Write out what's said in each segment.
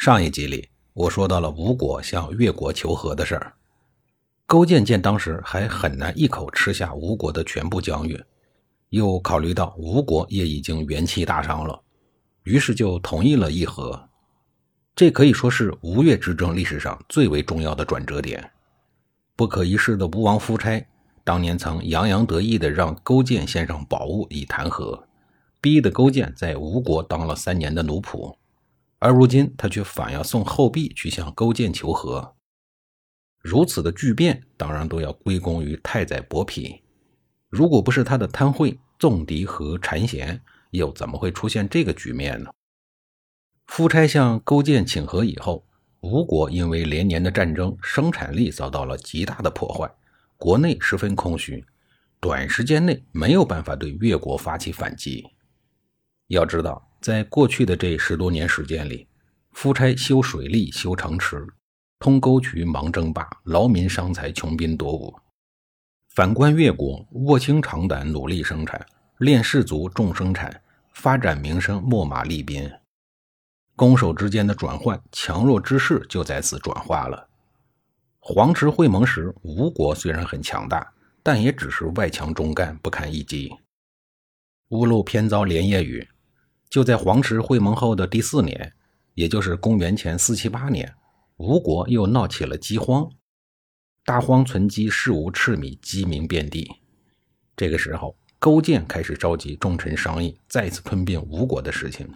上一集里，我说到了吴国向越国求和的事儿。勾践见当时还很难一口吃下吴国的全部疆域，又考虑到吴国也已经元气大伤了，于是就同意了议和。这可以说是吴越之争历史上最为重要的转折点。不可一世的吴王夫差当年曾洋洋得意地让勾践献上宝物以谈和，逼得勾践在吴国当了三年的奴仆。而如今，他却反要送厚币去向勾践求和，如此的巨变，当然都要归功于太宰伯嚭。如果不是他的贪贿、纵敌和谗贤，又怎么会出现这个局面呢？夫差向勾践请和以后，吴国因为连年的战争，生产力遭到了极大的破坏，国内十分空虚，短时间内没有办法对越国发起反击。要知道。在过去的这十多年时间里，夫差修水利、修城池、通沟渠、忙争霸，劳民伤财，穷兵黩武。反观越国，卧薪尝胆，努力生产，练士卒，重生产，发展民生，秣马利兵。攻守之间的转换，强弱之势就在此转化了。黄池会盟时，吴国虽然很强大，但也只是外强中干，不堪一击。屋漏偏遭连夜雨。就在黄池会盟后的第四年，也就是公元前四七八年，吴国又闹起了饥荒，大荒存饥，事无赤米，饥民遍地。这个时候，勾践开始召集重臣商议再次吞并吴国的事情。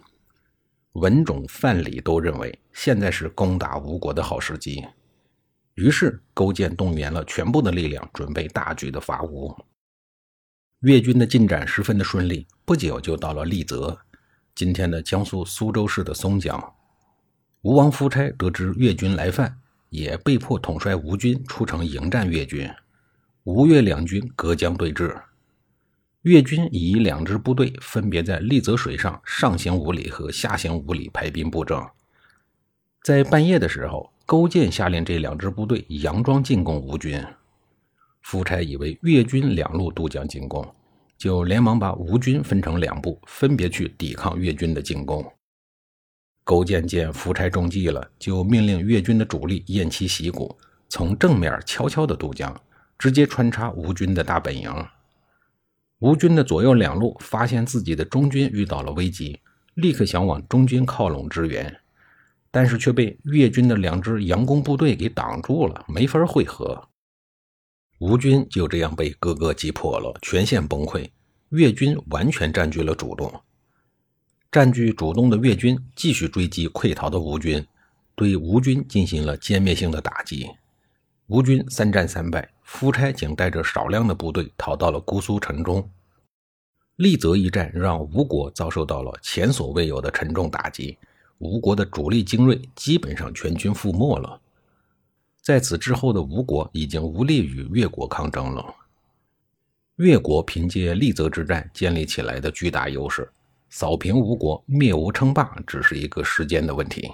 文种、范蠡都认为现在是攻打吴国的好时机，于是勾践动员了全部的力量，准备大举的伐吴。越军的进展十分的顺利，不久就到了菉泽。今天的江苏苏州市的松江，吴王夫差得知越军来犯，也被迫统帅吴军出城迎战越军。吴越两军隔江对峙，越军以两支部队分别在菉泽水上上行五里和下行五里排兵布阵。在半夜的时候，勾践下令这两支部队佯装进攻吴军。夫差以为越军两路都将进攻。就连忙把吴军分成两部，分别去抵抗越军的进攻。勾践见夫差中计了，就命令越军的主力偃旗息鼓，从正面悄悄地渡江，直接穿插吴军的大本营。吴军的左右两路发现自己的中军遇到了危机，立刻想往中军靠拢支援，但是却被越军的两支佯攻部队给挡住了，没法会合。吴军就这样被各个击破了，全线崩溃。越军完全占据了主动，占据主动的越军继续追击溃逃的吴军，对吴军进行了歼灭性的打击。吴军三战三败，夫差仅带着少量的部队逃到了姑苏城中。菉泽一战让吴国遭受到了前所未有的沉重打击，吴国的主力精锐基本上全军覆没了。在此之后的吴国已经无力与越国抗争了。越国凭借利泽之战建立起来的巨大优势，扫平吴国、灭吴称霸只是一个时间的问题。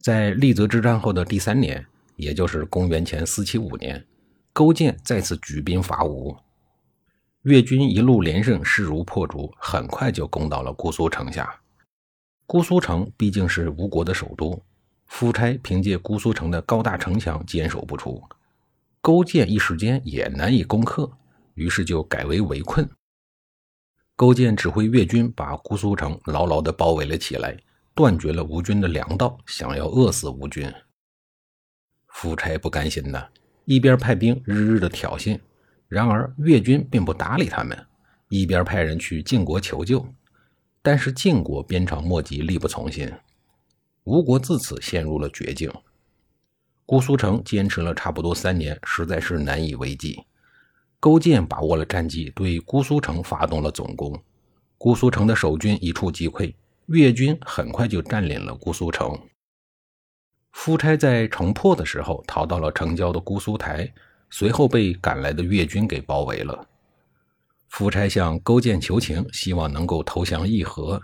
在利泽之战后的第三年，也就是公元前四七五年，勾践再次举兵伐吴，越军一路连胜，势如破竹，很快就攻到了姑苏城下。姑苏城毕竟是吴国的首都。夫差凭借姑苏城的高大城墙坚守不出，勾践一时间也难以攻克，于是就改为围困。勾践指挥越军把姑苏城牢牢地包围了起来，断绝了吴军的粮道，想要饿死吴军。夫差不甘心呐，一边派兵日日的挑衅，然而越军并不搭理他们；一边派人去晋国求救，但是晋国鞭长莫及，力不从心。吴国自此陷入了绝境。姑苏城坚持了差不多三年，实在是难以为继。勾践把握了战机，对姑苏城发动了总攻。姑苏城的守军一触即溃，越军很快就占领了姑苏城。夫差在城破的时候逃到了城郊的姑苏台，随后被赶来的越军给包围了。夫差向勾践求情，希望能够投降议和。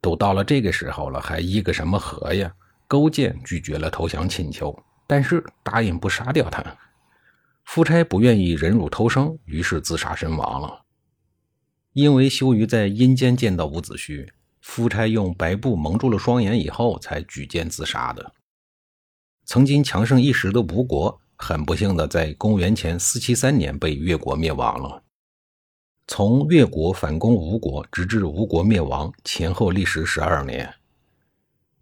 都到了这个时候了，还议个什么和呀？勾践拒绝了投降请求，但是答应不杀掉他。夫差不愿意忍辱偷生，于是自杀身亡了。因为羞于在阴间见到伍子胥，夫差用白布蒙住了双眼以后，才举剑自杀的。曾经强盛一时的吴国，很不幸的在公元前四七三年被越国灭亡了。从越国反攻吴国，直至吴国灭亡，前后历时十二年。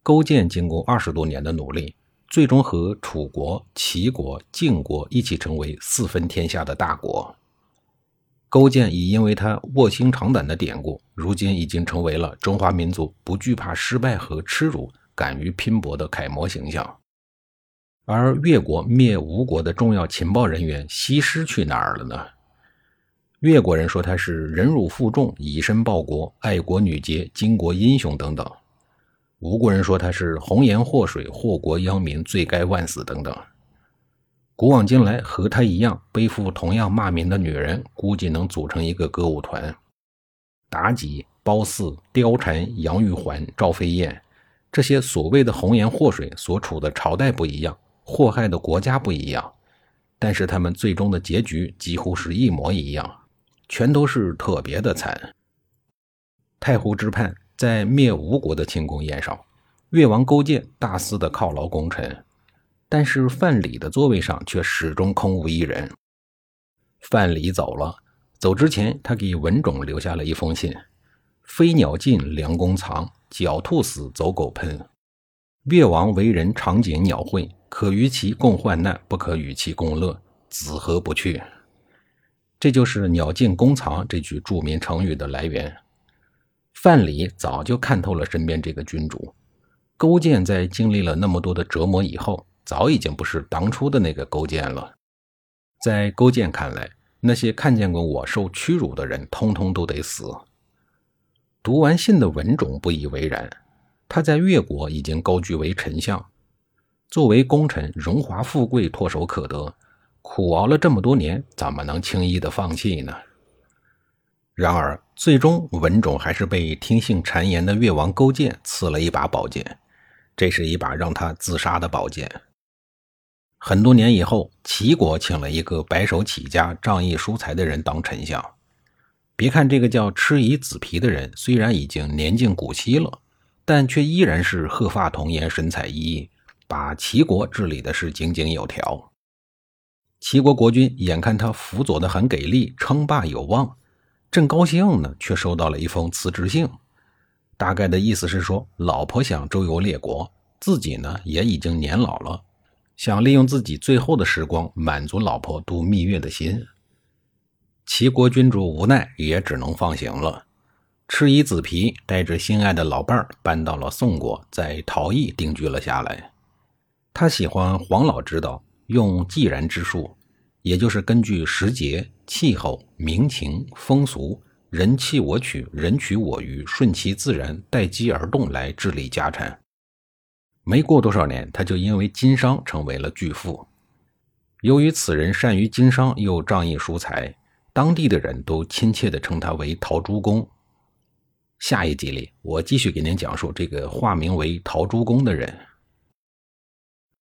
勾践经过二十多年的努力，最终和楚国、齐国、晋国一起成为四分天下的大国。勾践已因为他卧薪尝胆的典故，如今已经成为了中华民族不惧怕失败和耻辱、敢于拼搏的楷模形象。而越国灭吴国的重要情报人员西施去哪儿了呢？越国人说他是忍辱负重、以身报国、爱国女杰、巾帼英雄等等；吴国人说他是红颜祸水、祸国殃民、罪该万死等等。古往今来，和她一样背负同样骂名的女人，估计能组成一个歌舞团。妲己、褒姒、貂蝉、杨玉环、赵飞燕，这些所谓的红颜祸水，所处的朝代不一样，祸害的国家不一样，但是他们最终的结局几乎是一模一样，全都是特别的惨。太湖之畔，在灭吴国的庆功宴上，越王勾践大肆的犒劳功臣。但是范蠡的座位上却始终空无一人。范蠡走了，走之前他给文种留下了一封信：“飞鸟尽，良弓藏；狡兔死，走狗烹。越王为人长颈鸟喙，可与其共患难，不可与其共乐。子何不去？”这就是“鸟尽弓藏”这句著名成语的来源。范蠡早就看透了身边这个君主。勾践在经历了那么多的折磨以后。早已经不是当初的那个勾践了。在勾践看来，那些看见过我受屈辱的人，通通都得死。读完信的文种不以为然，他在越国已经高居为丞相，作为功臣，荣华富贵唾手可得，苦熬了这么多年，怎么能轻易的放弃呢？然而，最终文种还是被听信谗言的越王勾践赐了一把宝剑，这是一把让他自杀的宝剑。很多年以后，齐国请了一个白手起家、仗义疏财的人当丞相。别看这个叫蚩夷子皮的人，虽然已经年近古稀了，但却依然是鹤发童颜、神采奕奕，把齐国治理的是井井有条。齐国国君眼看他辅佐的很给力，称霸有望，正高兴呢，却收到了一封辞职信。大概的意思是说，老婆想周游列国，自己呢也已经年老了。想利用自己最后的时光满足老婆度蜜月的心，齐国君主无奈也只能放行了。赤夷子皮带着心爱的老伴儿搬到了宋国，在陶邑定居了下来。他喜欢黄老之道，用既然之术，也就是根据时节、气候、民情、风俗、人弃我取、人取我予，顺其自然，待机而动来治理家产。没过多少年，他就因为经商成为了巨富。由于此人善于经商又仗义疏财，当地的人都亲切地称他为陶朱公。下一集里，我继续给您讲述这个化名为陶朱公的人。